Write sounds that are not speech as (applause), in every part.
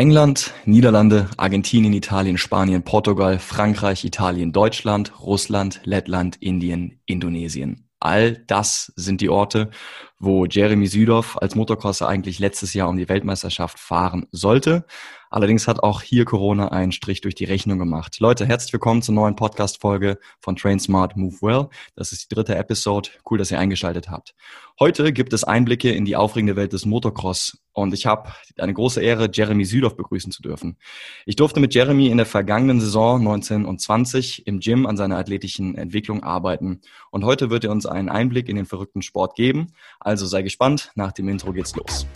England, Niederlande, Argentinien, Italien, Spanien, Portugal, Frankreich, Italien, Deutschland, Russland, Lettland, Indien, Indonesien. All das sind die Orte, wo Jeremy Südorf als Motocrosser eigentlich letztes Jahr um die Weltmeisterschaft fahren sollte. Allerdings hat auch hier Corona einen Strich durch die Rechnung gemacht. Leute, herzlich willkommen zur neuen Podcast-Folge von Train Smart Move Well. Das ist die dritte Episode. Cool, dass ihr eingeschaltet habt. Heute gibt es Einblicke in die aufregende Welt des Motocross und ich habe eine große Ehre, Jeremy Südorf begrüßen zu dürfen. Ich durfte mit Jeremy in der vergangenen Saison 19 und 20 im Gym an seiner athletischen Entwicklung arbeiten und heute wird er uns einen Einblick in den verrückten Sport geben. Also sei gespannt, nach dem Intro geht's los.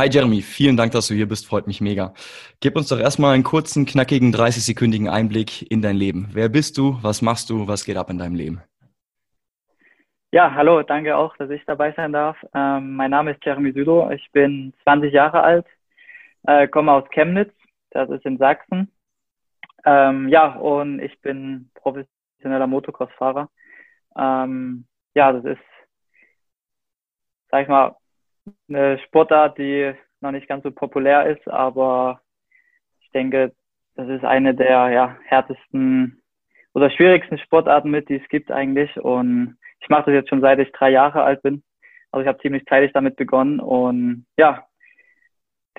Hi Jeremy, vielen Dank, dass du hier bist, freut mich mega. Gib uns doch erstmal einen kurzen, knackigen, 30-sekündigen Einblick in dein Leben. Wer bist du, was machst du, was geht ab in deinem Leben? Ja, hallo, danke auch, dass ich dabei sein darf. Ähm, mein Name ist Jeremy Südo, ich bin 20 Jahre alt, äh, komme aus Chemnitz, das ist in Sachsen. Ähm, ja, und ich bin professioneller Motocross-Fahrer. Ähm, ja, das ist, sag ich mal, eine Sportart, die noch nicht ganz so populär ist, aber ich denke, das ist eine der ja, härtesten oder schwierigsten Sportarten mit, die es gibt eigentlich. Und ich mache das jetzt schon seit ich drei Jahre alt bin. Also ich habe ziemlich zeitig damit begonnen und ja,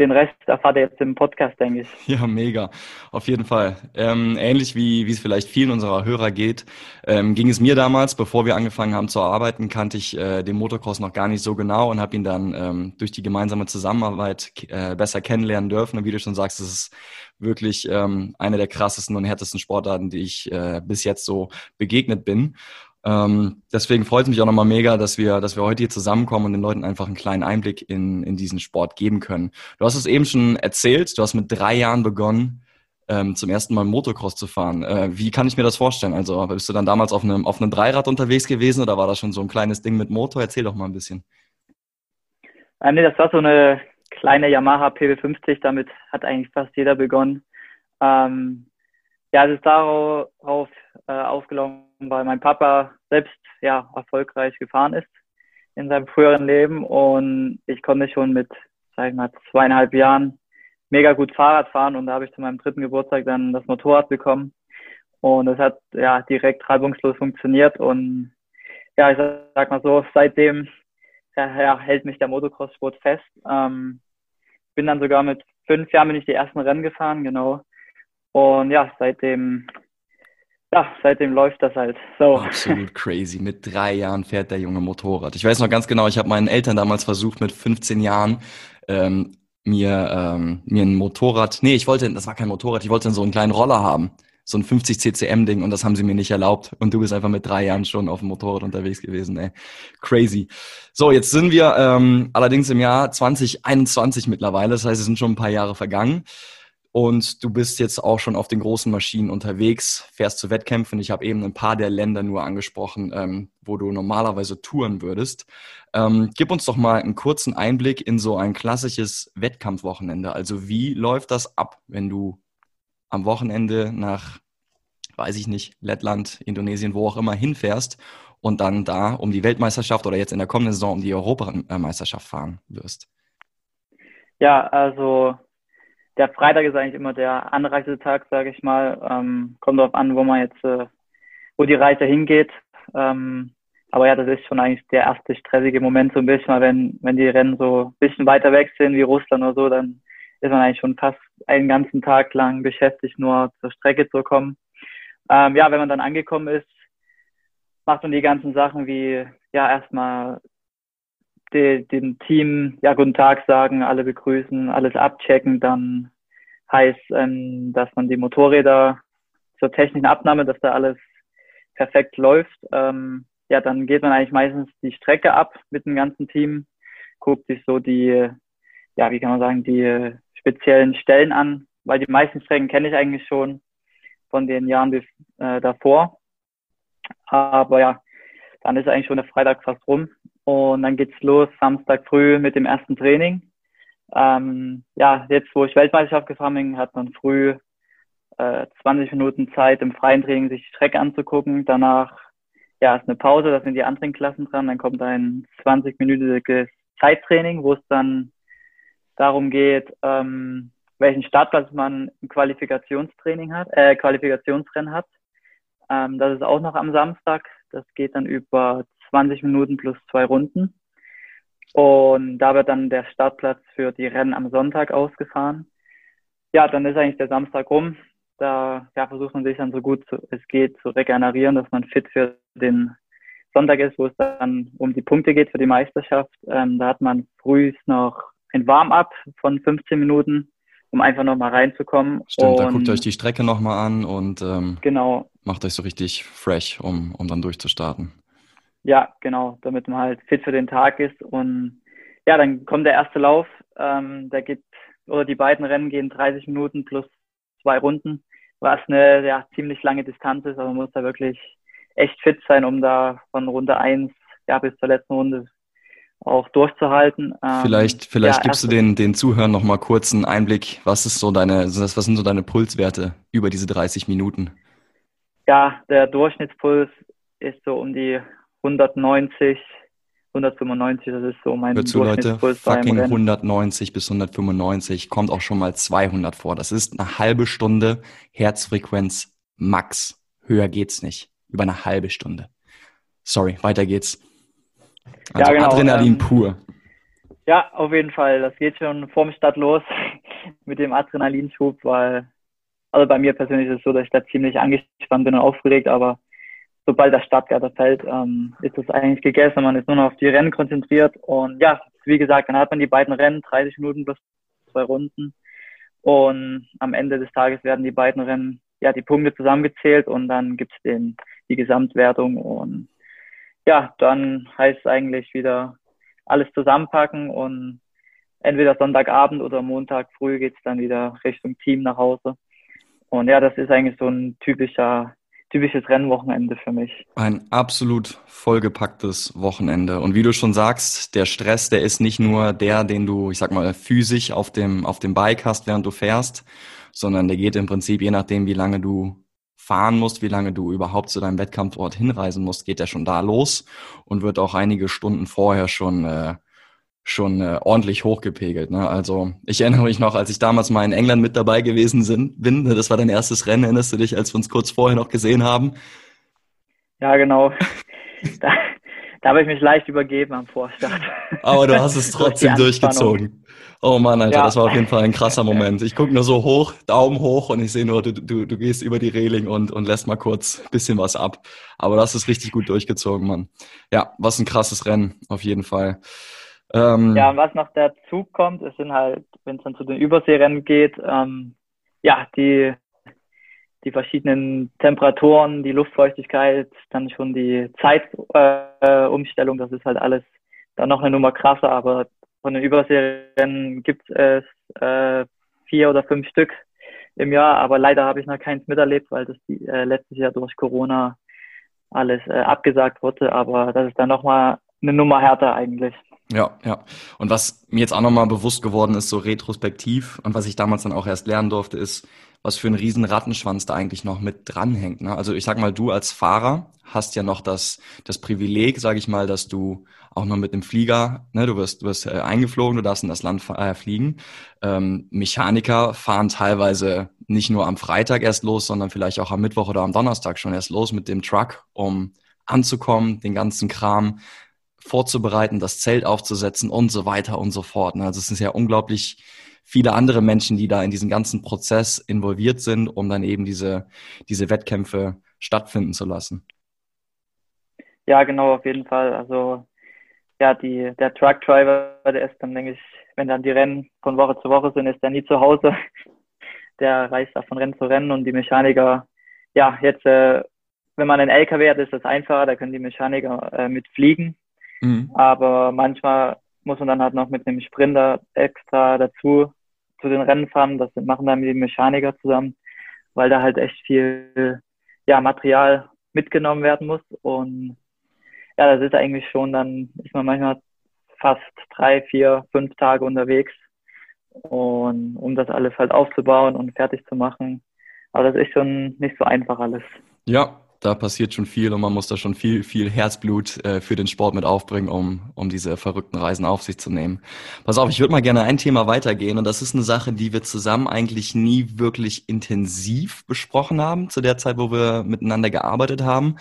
den Rest erfahrt ihr jetzt im Podcast, denke ich. Ja, mega. Auf jeden Fall. Ähm, ähnlich wie, wie es vielleicht vielen unserer Hörer geht, ähm, ging es mir damals, bevor wir angefangen haben zu arbeiten, kannte ich äh, den Motocross noch gar nicht so genau und habe ihn dann ähm, durch die gemeinsame Zusammenarbeit äh, besser kennenlernen dürfen. Und wie du schon sagst, es ist wirklich ähm, eine der krassesten und härtesten Sportarten, die ich äh, bis jetzt so begegnet bin. Ähm, deswegen freut es mich auch nochmal mega, dass wir, dass wir heute hier zusammenkommen und den Leuten einfach einen kleinen Einblick in, in diesen Sport geben können. Du hast es eben schon erzählt, du hast mit drei Jahren begonnen, ähm, zum ersten Mal Motocross zu fahren. Äh, wie kann ich mir das vorstellen? Also bist du dann damals auf einem, auf einem Dreirad unterwegs gewesen oder war das schon so ein kleines Ding mit Motor? Erzähl doch mal ein bisschen. Äh, nee, das war so eine kleine Yamaha PW50, damit hat eigentlich fast jeder begonnen. Ähm, ja, es ist darauf äh, aufgelaufen, weil mein Papa selbst ja erfolgreich gefahren ist in seinem früheren Leben und ich konnte schon mit, sag ich mal, zweieinhalb Jahren mega gut Fahrrad fahren und da habe ich zu meinem dritten Geburtstag dann das Motorrad bekommen und es hat ja direkt reibungslos funktioniert und ja, ich sag mal so, seitdem ja, hält mich der Motocross-Sport fest. Ähm, bin dann sogar mit fünf Jahren bin ich die ersten Rennen gefahren, genau. Und ja, seitdem, ja, seitdem läuft das halt so. Absolut crazy. Mit drei Jahren fährt der Junge Motorrad. Ich weiß noch ganz genau, ich habe meinen Eltern damals versucht, mit 15 Jahren ähm, mir, ähm, mir ein Motorrad, nee, ich wollte, das war kein Motorrad, ich wollte so einen kleinen Roller haben. So ein 50 CCM Ding und das haben sie mir nicht erlaubt. Und du bist einfach mit drei Jahren schon auf dem Motorrad unterwegs gewesen, ey. Crazy. So, jetzt sind wir ähm, allerdings im Jahr 2021 mittlerweile. Das heißt, es sind schon ein paar Jahre vergangen. Und du bist jetzt auch schon auf den großen Maschinen unterwegs, fährst zu Wettkämpfen. Ich habe eben ein paar der Länder nur angesprochen, ähm, wo du normalerweise touren würdest. Ähm, gib uns doch mal einen kurzen Einblick in so ein klassisches Wettkampfwochenende. Also wie läuft das ab, wenn du am Wochenende nach, weiß ich nicht, Lettland, Indonesien, wo auch immer hinfährst und dann da um die Weltmeisterschaft oder jetzt in der kommenden Saison um die Europameisterschaft fahren wirst? Ja, also der Freitag ist eigentlich immer der Anreisetag, sage ich mal. Ähm, kommt darauf an, wo man jetzt, äh, wo die Reise hingeht. Ähm, aber ja, das ist schon eigentlich der erste stressige Moment so ein bisschen, weil wenn, wenn die Rennen so ein bisschen weiter weg sind wie Russland oder so, dann ist man eigentlich schon fast einen ganzen Tag lang beschäftigt, nur zur Strecke zu kommen. Ähm, ja, wenn man dann angekommen ist, macht man die ganzen Sachen wie ja erstmal de, dem Team ja guten Tag sagen, alle begrüßen, alles abchecken, dann heißt, ähm, dass man die Motorräder zur technischen Abnahme, dass da alles perfekt läuft. Ähm, ja, dann geht man eigentlich meistens die Strecke ab mit dem ganzen Team, guckt sich so die, ja, wie kann man sagen, die speziellen Stellen an, weil die meisten Strecken kenne ich eigentlich schon von den Jahren äh, davor. Aber ja, dann ist eigentlich schon der Freitag fast rum und dann geht's los Samstag früh mit dem ersten Training. Ähm, ja, jetzt wo ich Weltmeisterschaft gefahren bin, hat man früh äh, 20 Minuten Zeit im freien Training sich die Strecke anzugucken. Danach ja, ist eine Pause, da sind die anderen Klassen dran. Dann kommt ein 20-minütiges Zeittraining, wo es dann darum geht, ähm, welchen Startplatz man im Qualifikationstraining hat, äh, Qualifikationsrennen hat. Ähm, das ist auch noch am Samstag. Das geht dann über 20 Minuten plus zwei Runden. Und da wird dann der Startplatz für die Rennen am Sonntag ausgefahren. Ja, dann ist eigentlich der Samstag rum. Da ja, versucht man sich dann so gut zu, es geht zu regenerieren, dass man fit für den Sonntag ist, wo es dann um die Punkte geht für die Meisterschaft. Ähm, da hat man früh noch ein Warm-up von 15 Minuten, um einfach nochmal reinzukommen. Stimmt, und, da guckt ihr euch die Strecke nochmal an und ähm, genau. macht euch so richtig fresh, um, um dann durchzustarten. Ja, genau, damit man halt fit für den Tag ist. Und ja, dann kommt der erste Lauf. Ähm, der geht, oder die beiden Rennen gehen 30 Minuten plus zwei Runden, was eine ja, ziemlich lange Distanz ist, aber man muss da wirklich echt fit sein, um da von Runde 1 ja, bis zur letzten Runde auch durchzuhalten. Ähm, vielleicht vielleicht ja, gibst du den, den Zuhörern noch mal kurz einen Einblick, was ist so deine, was sind so deine Pulswerte über diese 30 Minuten? Ja, der Durchschnittspuls ist so um die 190, 195, das ist so mein Hört zu, Leute, fucking 190 bis 195, kommt auch schon mal 200 vor. Das ist eine halbe Stunde Herzfrequenz max. Höher geht's nicht. Über eine halbe Stunde. Sorry, weiter geht's. Also ja, genau, Adrenalin ähm, pur. Ja, auf jeden Fall. Das geht schon vorm Start los (laughs) mit dem Adrenalinschub, weil, also bei mir persönlich ist es so, dass ich da ziemlich angespannt bin und aufgeregt, aber sobald der Startgatter fällt, ähm, ist es eigentlich gegessen. Man ist nur noch auf die Rennen konzentriert und ja, wie gesagt, dann hat man die beiden Rennen, 30 Minuten plus zwei Runden und am Ende des Tages werden die beiden Rennen, ja, die Punkte zusammengezählt und dann gibt's den, die Gesamtwertung und ja, dann heißt es eigentlich wieder alles zusammenpacken und entweder Sonntagabend oder Montag früh geht's dann wieder Richtung Team nach Hause. Und ja, das ist eigentlich so ein typischer typisches Rennwochenende für mich. Ein absolut vollgepacktes Wochenende. Und wie du schon sagst, der Stress, der ist nicht nur der, den du, ich sag mal, physisch auf dem, auf dem Bike hast, während du fährst, sondern der geht im Prinzip, je nachdem, wie lange du fahren musst, wie lange du überhaupt zu deinem Wettkampfort hinreisen musst, geht der schon da los und wird auch einige Stunden vorher schon äh, schon äh, ordentlich hochgepegelt. Ne? Also ich erinnere mich noch, als ich damals mal in England mit dabei gewesen sind, bin, das war dein erstes Rennen, erinnerst du dich, als wir uns kurz vorher noch gesehen haben? Ja, genau. (laughs) da, da habe ich mich leicht übergeben am Vorstart. Aber du hast es (laughs) trotzdem durchgezogen. Oh Mann, Alter, ja. das war auf jeden Fall ein krasser (laughs) Moment. Ich gucke nur so hoch, Daumen hoch und ich sehe nur, du, du, du gehst über die Reling und, und lässt mal kurz bisschen was ab. Aber das ist richtig gut durchgezogen, Mann. Ja, was ein krasses Rennen, auf jeden Fall. Ähm, ja, und was noch dazu kommt, es sind halt, wenn es dann zu den Überseerennen geht, ähm, ja, die, die verschiedenen Temperaturen, die Luftfeuchtigkeit, dann schon die Zeitumstellung, äh, das ist halt alles dann noch eine Nummer krasser, aber von den Überseerennen gibt es äh, vier oder fünf Stück im Jahr, aber leider habe ich noch keins miterlebt, weil das die, äh, letztes Jahr durch Corona alles äh, abgesagt wurde, aber das ist dann nochmal eine Nummer härter eigentlich. Ja, ja. Und was mir jetzt auch nochmal bewusst geworden ist, so retrospektiv und was ich damals dann auch erst lernen durfte, ist, was für ein riesen Rattenschwanz da eigentlich noch mit dranhängt. Ne? Also ich sag mal, du als Fahrer hast ja noch das, das Privileg, sage ich mal, dass du auch noch mit dem Flieger, ne, du wirst, du wirst äh, eingeflogen, du darfst in das Land äh, fliegen. Ähm, Mechaniker fahren teilweise nicht nur am Freitag erst los, sondern vielleicht auch am Mittwoch oder am Donnerstag schon erst los mit dem Truck, um anzukommen, den ganzen Kram vorzubereiten, das Zelt aufzusetzen und so weiter und so fort. Ne? Also es sind ja unglaublich viele andere Menschen, die da in diesen ganzen Prozess involviert sind, um dann eben diese, diese Wettkämpfe stattfinden zu lassen. Ja, genau, auf jeden Fall. Also ja, die, der Truckdriver, der ist dann, denke ich, wenn dann die Rennen von Woche zu Woche sind, ist der nie zu Hause. (laughs) Der reist da von Rennen zu Rennen und die Mechaniker, ja, jetzt, äh, wenn man einen LKW hat, ist das einfacher, da können die Mechaniker äh, mitfliegen. Mhm. Aber manchmal muss man dann halt noch mit einem Sprinter extra dazu zu den Rennen fahren. Das machen dann die Mechaniker zusammen, weil da halt echt viel ja, Material mitgenommen werden muss. Und ja, das ist eigentlich schon, dann ist man manchmal fast drei, vier, fünf Tage unterwegs. und um das alles halt aufzubauen und fertig zu machen. Aber das ist schon nicht so einfach alles. Ja, da passiert schon viel und man muss da schon viel, viel Herzblut äh, für den Sport mit aufbringen, um, um diese verrückten Reisen auf sich zu nehmen. Pass auf, ich würde mal gerne ein Thema weitergehen und das ist eine Sache, die wir zusammen eigentlich nie wirklich intensiv besprochen haben, zu der Zeit, wo wir miteinander gearbeitet haben.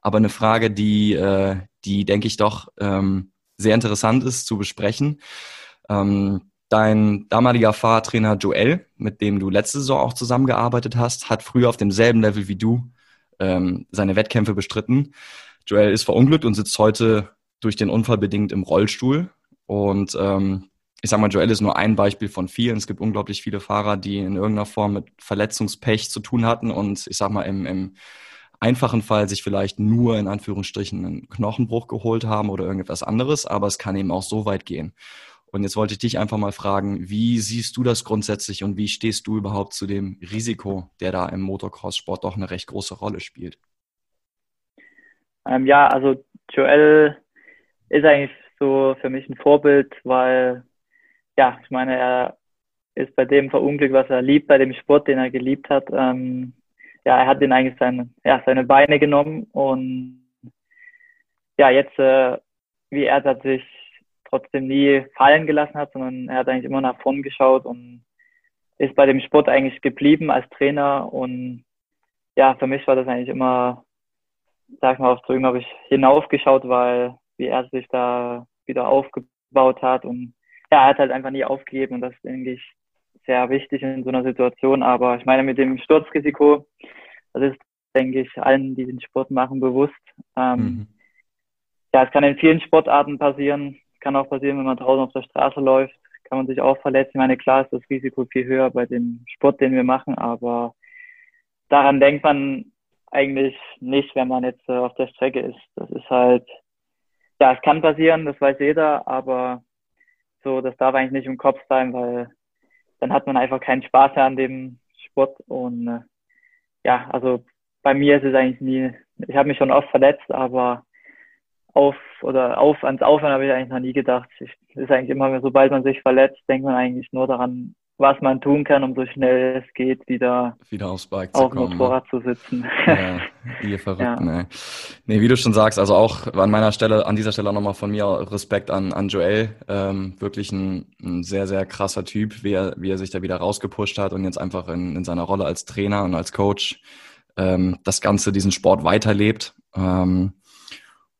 Aber eine Frage, die, äh, die denke ich doch ähm, sehr interessant ist zu besprechen. Ähm, Dein damaliger Fahrtrainer Joel, mit dem du letzte Saison auch zusammengearbeitet hast, hat früher auf demselben Level wie du ähm, seine Wettkämpfe bestritten. Joel ist verunglückt und sitzt heute durch den Unfall bedingt im Rollstuhl. Und ähm, ich sage mal, Joel ist nur ein Beispiel von vielen. Es gibt unglaublich viele Fahrer, die in irgendeiner Form mit Verletzungspech zu tun hatten und ich sage mal im, im einfachen Fall sich vielleicht nur in Anführungsstrichen einen Knochenbruch geholt haben oder irgendetwas anderes, aber es kann eben auch so weit gehen. Und jetzt wollte ich dich einfach mal fragen, wie siehst du das grundsätzlich und wie stehst du überhaupt zu dem Risiko, der da im Motocross-Sport doch eine recht große Rolle spielt? Ähm, ja, also Joel ist eigentlich so für mich ein Vorbild, weil, ja, ich meine, er ist bei dem verunglückt, was er liebt, bei dem Sport, den er geliebt hat. Ähm, ja, er hat ihn eigentlich seine, ja, seine Beine genommen und ja, jetzt, äh, wie er sich trotzdem nie fallen gelassen hat, sondern er hat eigentlich immer nach vorn geschaut und ist bei dem Sport eigentlich geblieben als Trainer. Und ja, für mich war das eigentlich immer, sag ich mal, auf drüben habe ich hinaufgeschaut, weil wie er sich da wieder aufgebaut hat und ja, er hat halt einfach nie aufgegeben und das ist, denke ich, sehr wichtig in so einer Situation. Aber ich meine, mit dem Sturzrisiko, das ist, denke ich, allen, die den Sport machen, bewusst. Ähm, mhm. Ja, es kann in vielen Sportarten passieren kann auch passieren, wenn man draußen auf der Straße läuft, kann man sich auch verletzen. Ich meine, klar ist das Risiko viel höher bei dem Sport, den wir machen, aber daran denkt man eigentlich nicht, wenn man jetzt äh, auf der Strecke ist. Das ist halt, ja, es kann passieren, das weiß jeder, aber so, das darf eigentlich nicht im Kopf sein, weil dann hat man einfach keinen Spaß mehr an dem Sport und äh, ja, also bei mir ist es eigentlich nie, ich habe mich schon oft verletzt, aber auf oder auf ans Aufhören habe ich eigentlich noch nie gedacht. Ich, ist eigentlich immer, sobald man sich verletzt, denkt man eigentlich nur daran, was man tun kann, um so schnell es geht, wieder, wieder aufs Bike auf dem ne? Motorrad zu sitzen. Ja, (laughs) ihr Verrückten, ja. ey. Nee, wie du schon sagst, also auch an meiner Stelle, an dieser Stelle auch nochmal von mir Respekt an, an Joel. Ähm, wirklich ein, ein sehr, sehr krasser Typ, wie er, wie er sich da wieder rausgepusht hat und jetzt einfach in, in seiner Rolle als Trainer und als Coach ähm, das Ganze, diesen Sport weiterlebt. Ähm,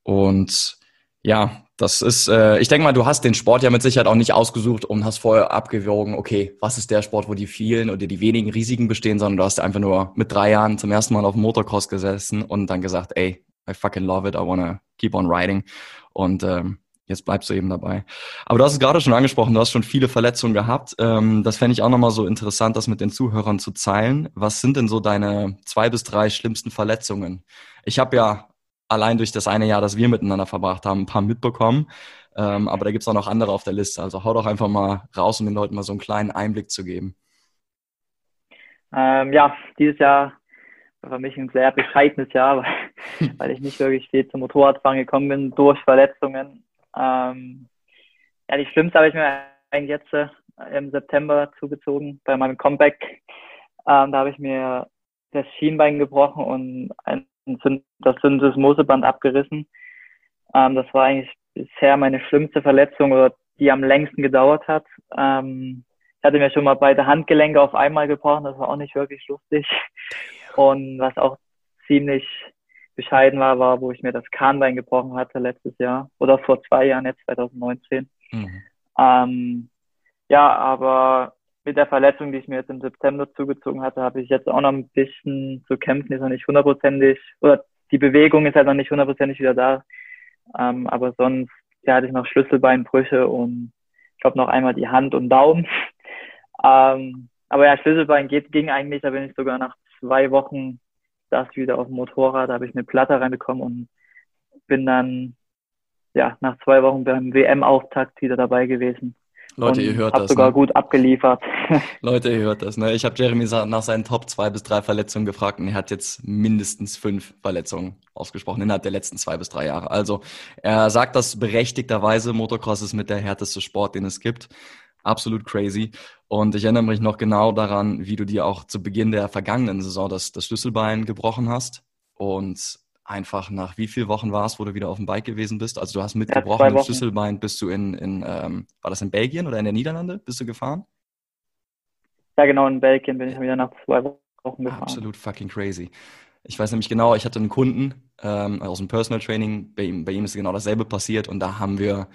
und ja, das ist, äh, ich denke mal, du hast den Sport ja mit Sicherheit auch nicht ausgesucht und hast vorher abgewogen, okay, was ist der Sport, wo die vielen oder die wenigen Risiken bestehen, sondern du hast einfach nur mit drei Jahren zum ersten Mal auf dem Motocross gesessen und dann gesagt, ey, I fucking love it, I wanna keep on riding. Und ähm, jetzt bleibst du eben dabei. Aber du hast es gerade schon angesprochen, du hast schon viele Verletzungen gehabt. Ähm, das fände ich auch nochmal so interessant, das mit den Zuhörern zu teilen. Was sind denn so deine zwei bis drei schlimmsten Verletzungen? Ich habe ja allein durch das eine Jahr, das wir miteinander verbracht haben, ein paar mitbekommen. Ähm, aber da gibt es auch noch andere auf der Liste. Also hau doch einfach mal raus, um den Leuten mal so einen kleinen Einblick zu geben. Ähm, ja, dieses Jahr war für mich ein sehr bescheidenes Jahr, (laughs) weil, weil ich nicht wirklich viel zum Motorradfahren gekommen bin durch Verletzungen. Ähm, ja, die schlimmste habe ich mir eigentlich jetzt äh, im September zugezogen bei meinem Comeback. Ähm, da habe ich mir das Schienbein gebrochen und ein das Syndesmoseband abgerissen. Ähm, das war eigentlich bisher meine schlimmste Verletzung oder die am längsten gedauert hat. Ähm, ich hatte mir schon mal beide Handgelenke auf einmal gebrochen, das war auch nicht wirklich lustig. Und was auch ziemlich bescheiden war, war, wo ich mir das Kahnbein gebrochen hatte letztes Jahr oder vor zwei Jahren, jetzt 2019. Mhm. Ähm, ja, aber mit der Verletzung, die ich mir jetzt im September zugezogen hatte, habe ich jetzt auch noch ein bisschen zu kämpfen, ist noch nicht hundertprozentig, oder die Bewegung ist halt noch nicht hundertprozentig wieder da. Ähm, aber sonst ja, hatte ich noch Schlüsselbeinbrüche und ich glaube noch einmal die Hand und Daumen. (laughs) ähm, aber ja, Schlüsselbein geht, ging eigentlich, da bin ich sogar nach zwei Wochen das wieder auf dem Motorrad, da habe ich eine Platte reinbekommen und bin dann ja nach zwei Wochen beim WM-Auftakt wieder dabei gewesen. Leute, ihr hört das. sogar ne? gut abgeliefert. (laughs) Leute, ihr hört das. Ne? Ich habe Jeremy nach seinen Top zwei bis drei Verletzungen gefragt und er hat jetzt mindestens fünf Verletzungen ausgesprochen innerhalb der letzten zwei bis drei Jahre. Also er sagt das berechtigterweise, Motocross ist mit der härteste Sport, den es gibt. absolut crazy. Und ich erinnere mich noch genau daran, wie du dir auch zu Beginn der vergangenen Saison das, das Schlüsselbein gebrochen hast. Und einfach nach wie vielen Wochen war es, wo du wieder auf dem Bike gewesen bist? Also du hast mit ja, gebrochenem Schlüsselbein, bist du in, in ähm, war das in Belgien oder in der Niederlande? Bist du gefahren? Ja, genau, in Belgien bin ich wieder nach zwei Wochen gefahren. Absolut fucking crazy. Ich weiß nämlich genau, ich hatte einen Kunden ähm, aus dem Personal Training, bei ihm, bei ihm ist genau dasselbe passiert und da haben wir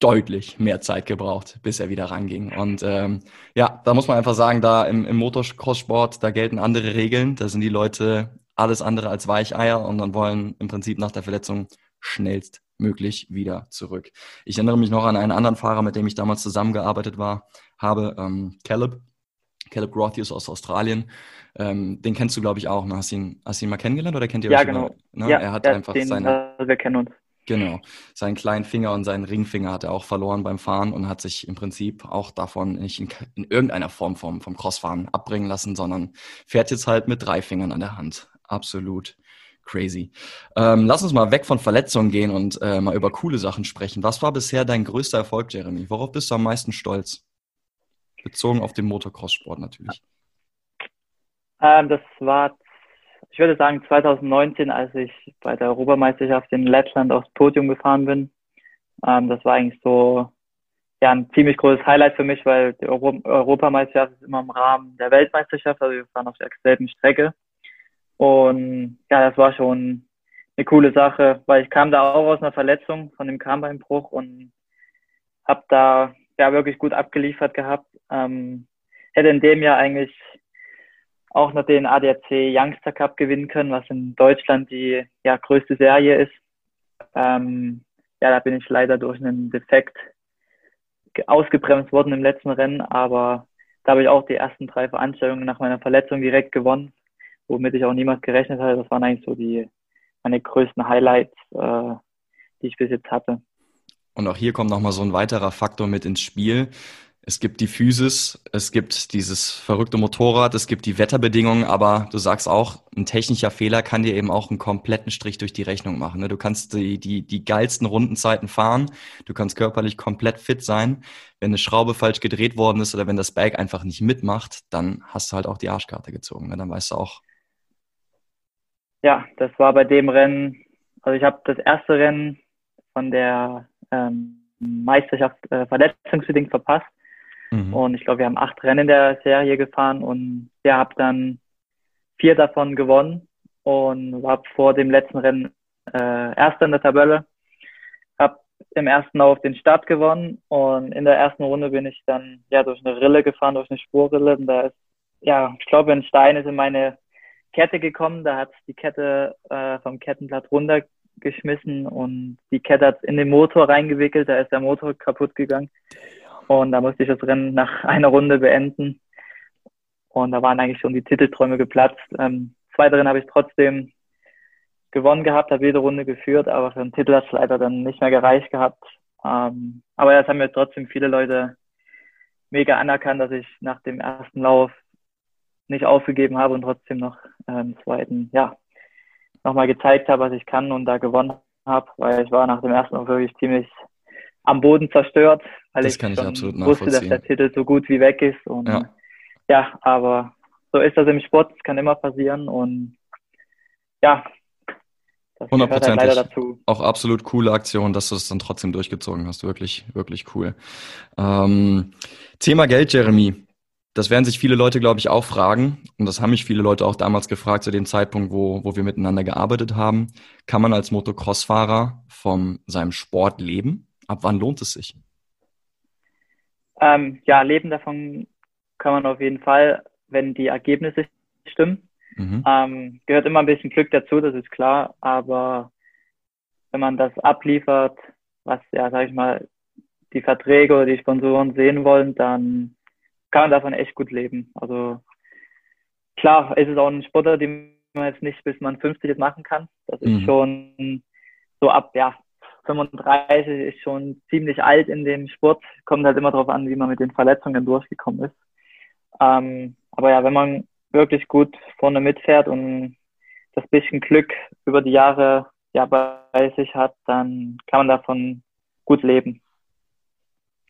deutlich mehr Zeit gebraucht, bis er wieder ranging. Und ähm, ja, da muss man einfach sagen, da im, im Motocross-Sport, da gelten andere Regeln. Da sind die Leute alles andere als Weicheier und dann wollen im Prinzip nach der Verletzung schnellstmöglich wieder zurück. Ich erinnere mich noch an einen anderen Fahrer, mit dem ich damals zusammengearbeitet war, habe, ähm, Caleb. Caleb Grothius aus Australien. Ähm, den kennst du, glaube ich, auch. Ne? Hast, ihn, hast du ihn mal kennengelernt oder kennt ihr ja, euch? Genau. ne? Ja, er hat ja, einfach den, seine. Äh, wir kennen uns. Genau. Seinen kleinen Finger und seinen Ringfinger hat er auch verloren beim Fahren und hat sich im Prinzip auch davon nicht in, in irgendeiner Form vom, vom Crossfahren abbringen lassen, sondern fährt jetzt halt mit drei Fingern an der Hand. Absolut crazy. Ähm, lass uns mal weg von Verletzungen gehen und äh, mal über coole Sachen sprechen. Was war bisher dein größter Erfolg, Jeremy? Worauf bist du am meisten stolz? Bezogen auf den Motocross-Sport natürlich. Ähm, das war ich würde sagen 2019, als ich bei der Europameisterschaft in Lettland aufs Podium gefahren bin. Ähm, das war eigentlich so ja, ein ziemlich großes Highlight für mich, weil die Euro Europameisterschaft ist immer im Rahmen der Weltmeisterschaft, also wir fahren auf der selben Strecke. Und ja, das war schon eine coole Sache, weil ich kam da auch aus einer Verletzung von dem Karnbeinbruch und habe da ja wirklich gut abgeliefert gehabt. Ähm, hätte in dem Jahr eigentlich auch noch den ADAC Youngster Cup gewinnen können, was in Deutschland die ja, größte Serie ist. Ähm, ja, da bin ich leider durch einen Defekt ausgebremst worden im letzten Rennen, aber da habe ich auch die ersten drei Veranstaltungen nach meiner Verletzung direkt gewonnen, womit ich auch niemals gerechnet hatte. Das waren eigentlich so die meine größten Highlights, äh, die ich bis jetzt hatte. Und auch hier kommt nochmal so ein weiterer Faktor mit ins Spiel. Es gibt die Physis, es gibt dieses verrückte Motorrad, es gibt die Wetterbedingungen, aber du sagst auch, ein technischer Fehler kann dir eben auch einen kompletten Strich durch die Rechnung machen. Ne? Du kannst die, die, die geilsten Rundenzeiten fahren, du kannst körperlich komplett fit sein. Wenn eine Schraube falsch gedreht worden ist oder wenn das Bike einfach nicht mitmacht, dann hast du halt auch die Arschkarte gezogen. Ne? Dann weißt du auch. Ja, das war bei dem Rennen, also ich habe das erste Rennen von der ähm, Meisterschaft äh, verletzungsbedingt verpasst Mhm. Und ich glaube, wir haben acht Rennen in der Serie gefahren und der hat dann vier davon gewonnen und war vor dem letzten Rennen äh, erster in der Tabelle. Hab im ersten Lauf den Start gewonnen und in der ersten Runde bin ich dann ja durch eine Rille gefahren, durch eine Spurrille. Und da ist, ja, ich glaube, ein Stein ist in meine Kette gekommen. Da hat die Kette äh, vom Kettenblatt runtergeschmissen und die Kette hat in den Motor reingewickelt. Da ist der Motor kaputt gegangen. Und da musste ich das Rennen nach einer Runde beenden. Und da waren eigentlich schon die Titelträume geplatzt. Ähm, zweite Rennen habe ich trotzdem gewonnen gehabt, habe jede Runde geführt, aber für den Titel hat es leider dann nicht mehr gereicht gehabt. Ähm, aber das haben mir trotzdem viele Leute mega anerkannt, dass ich nach dem ersten Lauf nicht aufgegeben habe und trotzdem noch im zweiten, ja, nochmal gezeigt habe, was ich kann und da gewonnen habe, weil ich war nach dem ersten Lauf wirklich ziemlich am Boden zerstört, weil das ich, ich wusste, dass der Titel so gut wie weg ist. Und ja. ja, aber so ist das im Sport, es kann immer passieren und ja, das Hundertprozentig. Halt leider dazu. Auch absolut coole Aktion, dass du es dann trotzdem durchgezogen hast. Wirklich, wirklich cool. Ähm, Thema Geld, Jeremy. Das werden sich viele Leute, glaube ich, auch fragen. Und das haben mich viele Leute auch damals gefragt, zu dem Zeitpunkt, wo, wo wir miteinander gearbeitet haben. Kann man als Motocross-Fahrer von seinem Sport leben? Ab wann lohnt es sich? Ähm, ja, leben davon kann man auf jeden Fall, wenn die Ergebnisse stimmen. Mhm. Ähm, gehört immer ein bisschen Glück dazu, das ist klar, aber wenn man das abliefert, was ja, sag ich mal, die Verträge oder die Sponsoren sehen wollen, dann kann man davon echt gut leben. Also klar, ist es auch ein Sportler, den man jetzt nicht bis man 50 ist machen kann. Das ist mhm. schon so ab ja, 35 ist schon ziemlich alt in dem Sport. Kommt halt immer darauf an, wie man mit den Verletzungen durchgekommen ist. Ähm, aber ja, wenn man wirklich gut vorne mitfährt und das bisschen Glück über die Jahre ja bei sich hat, dann kann man davon gut leben.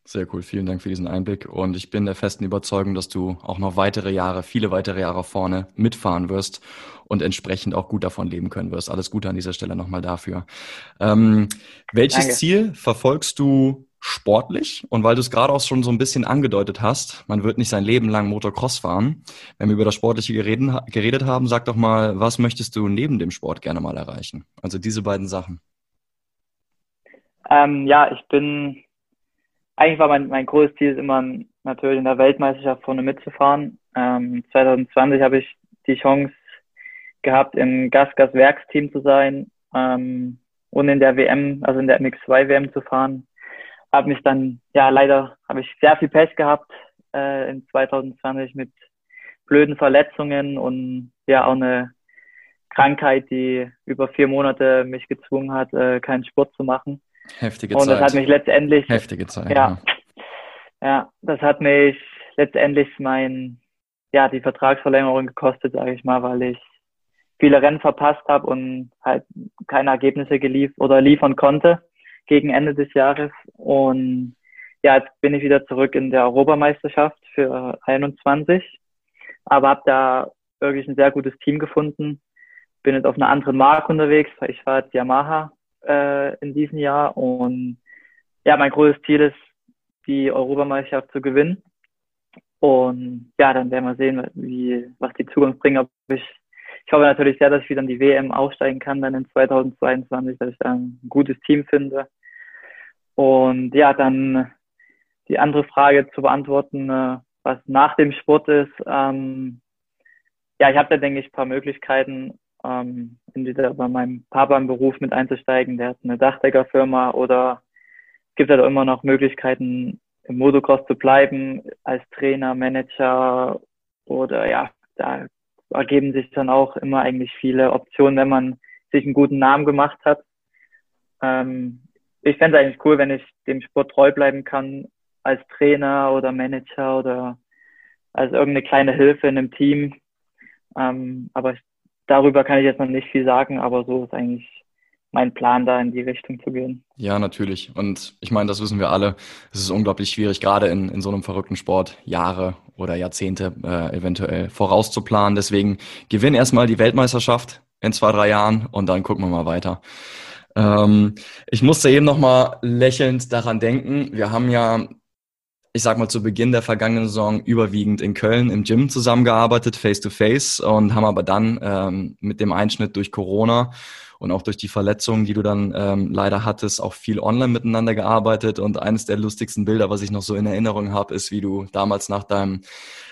Sehr cool, vielen Dank für diesen Einblick. Und ich bin der festen Überzeugung, dass du auch noch weitere Jahre, viele weitere Jahre vorne mitfahren wirst und entsprechend auch gut davon leben können wirst. Alles Gute an dieser Stelle nochmal dafür. Ähm, welches Danke. Ziel verfolgst du sportlich? Und weil du es gerade auch schon so ein bisschen angedeutet hast, man wird nicht sein Leben lang Motocross fahren. Wenn wir über das Sportliche gereden, geredet haben, sag doch mal, was möchtest du neben dem Sport gerne mal erreichen? Also diese beiden Sachen. Ähm, ja, ich bin eigentlich war mein, mein größtes Ziel immer natürlich in der Weltmeisterschaft vorne mitzufahren. Ähm, 2020 habe ich die Chance gehabt, im Gasgas Werksteam zu sein ähm, und in der WM, also in der MX2 WM zu fahren. Habe mich dann, ja leider habe ich sehr viel Pech gehabt äh, in 2020 mit blöden Verletzungen und ja auch eine Krankheit, die über vier Monate mich gezwungen hat, äh, keinen Sport zu machen. Heftige Zeit. Und das hat mich letztendlich. Heftige Zeit. Ja, ja. ja das hat mich letztendlich mein, ja, die Vertragsverlängerung gekostet, sage ich mal, weil ich viele Rennen verpasst habe und halt keine Ergebnisse gelief oder liefern konnte gegen Ende des Jahres. Und ja, jetzt bin ich wieder zurück in der Europameisterschaft für 21, aber habe da wirklich ein sehr gutes Team gefunden. Bin jetzt auf einer anderen Marke unterwegs. Ich fahre jetzt Yamaha äh, in diesem Jahr. Und ja, mein großes Ziel ist, die Europameisterschaft zu gewinnen. Und ja, dann werden wir sehen, wie, was die Zukunft bringt. Ob ich, ich hoffe natürlich sehr, dass ich wieder in die WM aufsteigen kann, dann in 2022, dass ich da ein gutes Team finde. Und ja, dann die andere Frage zu beantworten, äh, was nach dem Sport ist. Ähm, ja, ich habe da, denke ich, ein paar Möglichkeiten ähm, entweder bei meinem Papa im Beruf mit einzusteigen, der hat eine Dachdeckerfirma oder es gibt halt auch immer noch Möglichkeiten, im Motocross zu bleiben, als Trainer, Manager oder ja, da ergeben sich dann auch immer eigentlich viele Optionen, wenn man sich einen guten Namen gemacht hat. Ähm, ich fände es eigentlich cool, wenn ich dem Sport treu bleiben kann, als Trainer oder Manager oder als irgendeine kleine Hilfe in einem Team. Ähm, aber ich darüber kann ich jetzt noch nicht viel sagen, aber so ist eigentlich mein Plan, da in die Richtung zu gehen. Ja, natürlich. Und ich meine, das wissen wir alle. Es ist unglaublich schwierig, gerade in, in so einem verrückten Sport Jahre oder Jahrzehnte äh, eventuell vorauszuplanen. Deswegen gewinn erstmal die Weltmeisterschaft in zwei, drei Jahren und dann gucken wir mal weiter. Ähm, ich musste eben noch mal lächelnd daran denken. Wir haben ja ich sag mal, zu Beginn der vergangenen Saison überwiegend in Köln im Gym zusammengearbeitet, face to face, und haben aber dann ähm, mit dem Einschnitt durch Corona und auch durch die Verletzungen, die du dann ähm, leider hattest, auch viel online miteinander gearbeitet. Und eines der lustigsten Bilder, was ich noch so in Erinnerung habe, ist, wie du damals nach deinem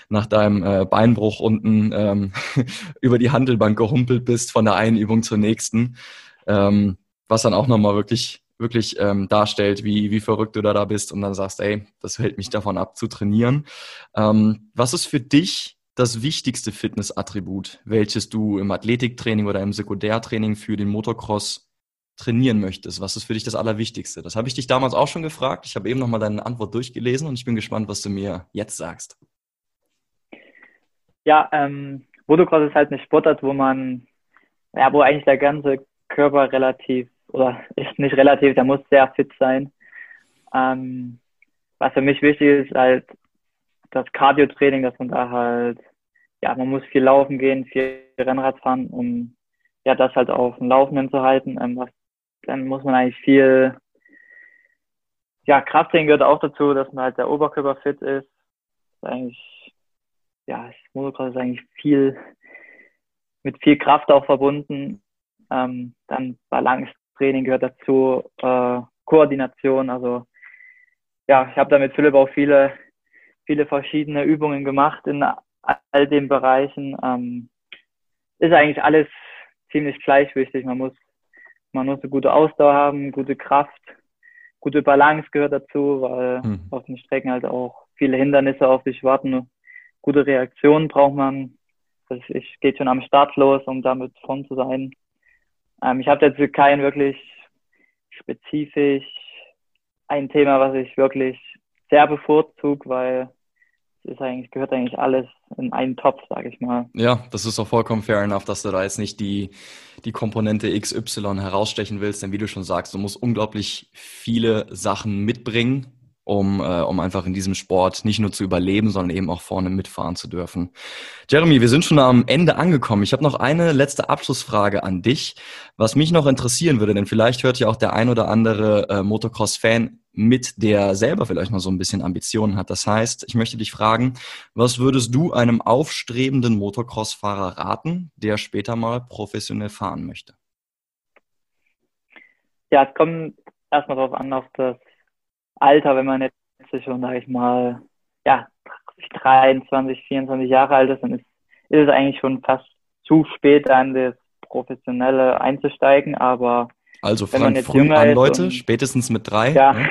nach deinem äh, Beinbruch unten ähm, (laughs) über die Handelbank gehumpelt bist von der einen Übung zur nächsten, ähm, was dann auch nochmal wirklich wirklich ähm, darstellt, wie, wie verrückt du da, bist und dann sagst, ey, das hält mich davon ab zu trainieren. Ähm, was ist für dich das wichtigste Fitnessattribut, welches du im Athletiktraining oder im Sekundärtraining für den Motocross trainieren möchtest? Was ist für dich das Allerwichtigste? Das habe ich dich damals auch schon gefragt. Ich habe eben nochmal deine Antwort durchgelesen und ich bin gespannt, was du mir jetzt sagst. Ja, ähm, Motocross ist halt eine Sportart, wo man, ja, wo eigentlich der ganze Körper relativ oder ist nicht relativ, der muss sehr fit sein. Ähm, was für mich wichtig ist, halt das Cardio-Training, dass man da halt, ja, man muss viel laufen gehen, viel Rennrad fahren, um ja, das halt auf dem Laufenden zu halten. Ähm, was, dann muss man eigentlich viel, ja, Krafttraining gehört auch dazu, dass man halt der Oberkörper fit ist. ist eigentlich, ja, das Motocross ist eigentlich viel, mit viel Kraft auch verbunden. Ähm, dann Balance Training gehört dazu, äh, Koordination. Also ja, ich habe da mit Philipp auch viele, viele verschiedene Übungen gemacht in all den Bereichen. Ähm, ist eigentlich alles ziemlich gleichwichtig. Man muss, man muss eine gute Ausdauer haben, gute Kraft, gute Balance gehört dazu, weil mhm. auf den Strecken halt auch viele Hindernisse auf sich warten. Gute Reaktionen braucht man. Das ist, geht schon am Start los, um damit vorn zu sein. Ähm, ich habe dazu kein wirklich spezifisch ein Thema, was ich wirklich sehr bevorzuge, weil es eigentlich, gehört eigentlich alles in einen Topf, sage ich mal. Ja, das ist auch vollkommen fair enough, dass du da jetzt nicht die, die Komponente XY herausstechen willst, denn wie du schon sagst, du musst unglaublich viele Sachen mitbringen, um, äh, um einfach in diesem Sport nicht nur zu überleben, sondern eben auch vorne mitfahren zu dürfen. Jeremy, wir sind schon am Ende angekommen. Ich habe noch eine letzte Abschlussfrage an dich, was mich noch interessieren würde, denn vielleicht hört ja auch der ein oder andere äh, Motocross-Fan mit, der selber vielleicht noch so ein bisschen Ambitionen hat. Das heißt, ich möchte dich fragen, was würdest du einem aufstrebenden Motocross-Fahrer raten, der später mal professionell fahren möchte? Ja, es kommt erstmal darauf an, auf das Alter, wenn man jetzt schon, sage ich mal, ja, 23, 24 Jahre alt ist, dann ist, ist es eigentlich schon fast zu spät, an das Professionelle einzusteigen. Aber also wenn man jetzt früh jünger an, Leute, und, spätestens mit drei. Ja, ne?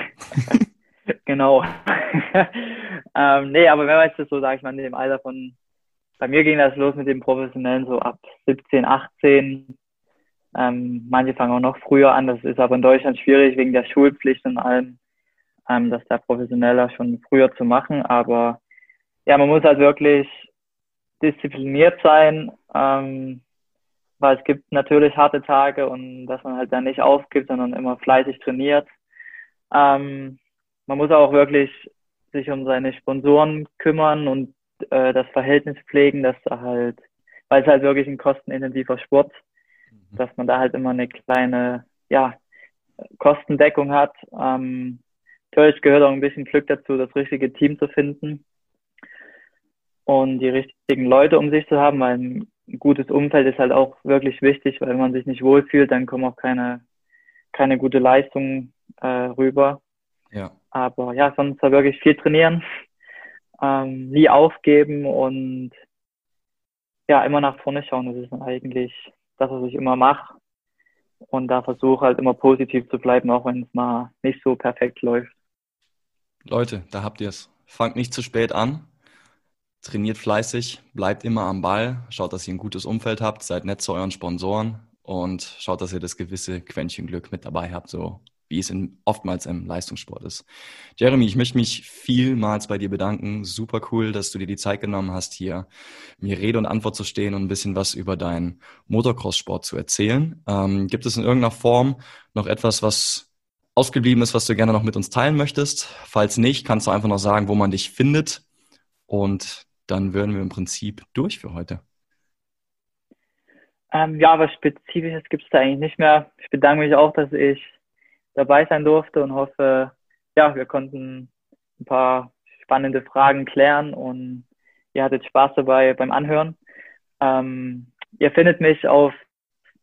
(laughs) genau. (laughs) ähm, nee, aber wenn man jetzt so, sage ich mal, in dem Alter von, bei mir ging das los mit dem Professionellen so ab 17, 18. Ähm, manche fangen auch noch früher an, das ist aber in Deutschland schwierig wegen der Schulpflicht und allem ähm, das da professioneller schon früher zu machen. Aber ja, man muss halt wirklich diszipliniert sein, ähm, weil es gibt natürlich harte Tage und dass man halt dann nicht aufgibt, sondern immer fleißig trainiert. Ähm, man muss auch wirklich sich um seine Sponsoren kümmern und äh, das Verhältnis pflegen, dass da halt, weil es halt wirklich ein kostenintensiver Sport, mhm. dass man da halt immer eine kleine, ja, Kostendeckung hat. Ähm, Natürlich gehört auch ein bisschen Glück dazu, das richtige Team zu finden und die richtigen Leute um sich zu haben, weil ein gutes Umfeld ist halt auch wirklich wichtig, weil wenn man sich nicht wohlfühlt, dann kommen auch keine, keine gute Leistung äh, rüber. Ja. Aber ja, sonst halt wirklich viel trainieren, ähm, nie aufgeben und ja, immer nach vorne schauen. Das ist eigentlich das, was ich immer mache. Und da versuche halt immer positiv zu bleiben, auch wenn es mal nicht so perfekt läuft. Leute, da habt ihr es. Fangt nicht zu spät an. Trainiert fleißig, bleibt immer am Ball, schaut, dass ihr ein gutes Umfeld habt, seid nett zu euren Sponsoren und schaut, dass ihr das gewisse Quäntchen Glück mit dabei habt, so wie es in, oftmals im Leistungssport ist. Jeremy, ich möchte mich vielmals bei dir bedanken. Super cool, dass du dir die Zeit genommen hast, hier mir Rede und Antwort zu stehen und ein bisschen was über deinen Motocross-Sport zu erzählen. Ähm, gibt es in irgendeiner Form noch etwas, was ausgeblieben ist, was du gerne noch mit uns teilen möchtest. Falls nicht, kannst du einfach noch sagen, wo man dich findet. Und dann würden wir im Prinzip durch für heute. Ähm, ja, was Spezifisches gibt es da eigentlich nicht mehr. Ich bedanke mich auch, dass ich dabei sein durfte und hoffe, ja, wir konnten ein paar spannende Fragen klären und ihr hattet Spaß dabei beim Anhören. Ähm, ihr findet mich auf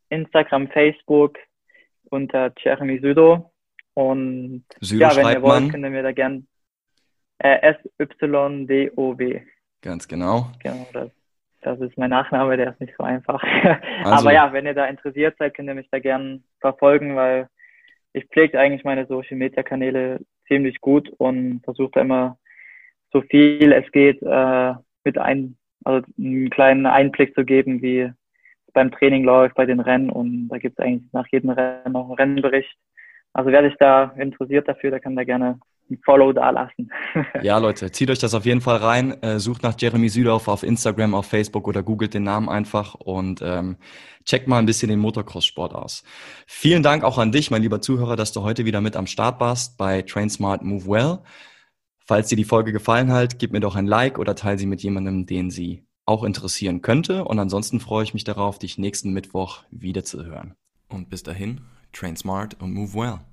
Instagram, Facebook unter Jeremy Südo und Sydo ja, wenn ihr wollt, man. könnt ihr mir da gern äh, S-Y-D-O-W. Ganz genau. Genau, das, das ist mein Nachname, der ist nicht so einfach. (laughs) Also. Aber ja, wenn ihr da interessiert seid, könnt ihr mich da gern verfolgen, weil ich pflege eigentlich meine Social Media Kanäle ziemlich gut und versuche da immer so viel es geht äh, mit ein, also einen kleinen Einblick zu geben, wie es beim Training läuft, bei den Rennen und da gibt es eigentlich nach jedem Rennen noch einen Rennenbericht also wer sich da interessiert dafür, der kann da gerne ein Follow da lassen. (laughs) ja, Leute, zieht euch das auf jeden Fall rein. Äh, sucht nach Jeremy Südorf auf Instagram, auf Facebook oder googelt den Namen einfach und ähm, checkt mal ein bisschen den Motocross-Sport aus. Vielen Dank auch an dich, mein lieber Zuhörer, dass du heute wieder mit am Start warst bei Train Smart Move Well. Falls dir die Folge gefallen hat, gib mir doch ein Like oder teile sie mit jemandem, den sie auch interessieren könnte. Und ansonsten freue ich mich darauf, dich nächsten Mittwoch wieder zu hören. Und bis dahin, train smart and move well.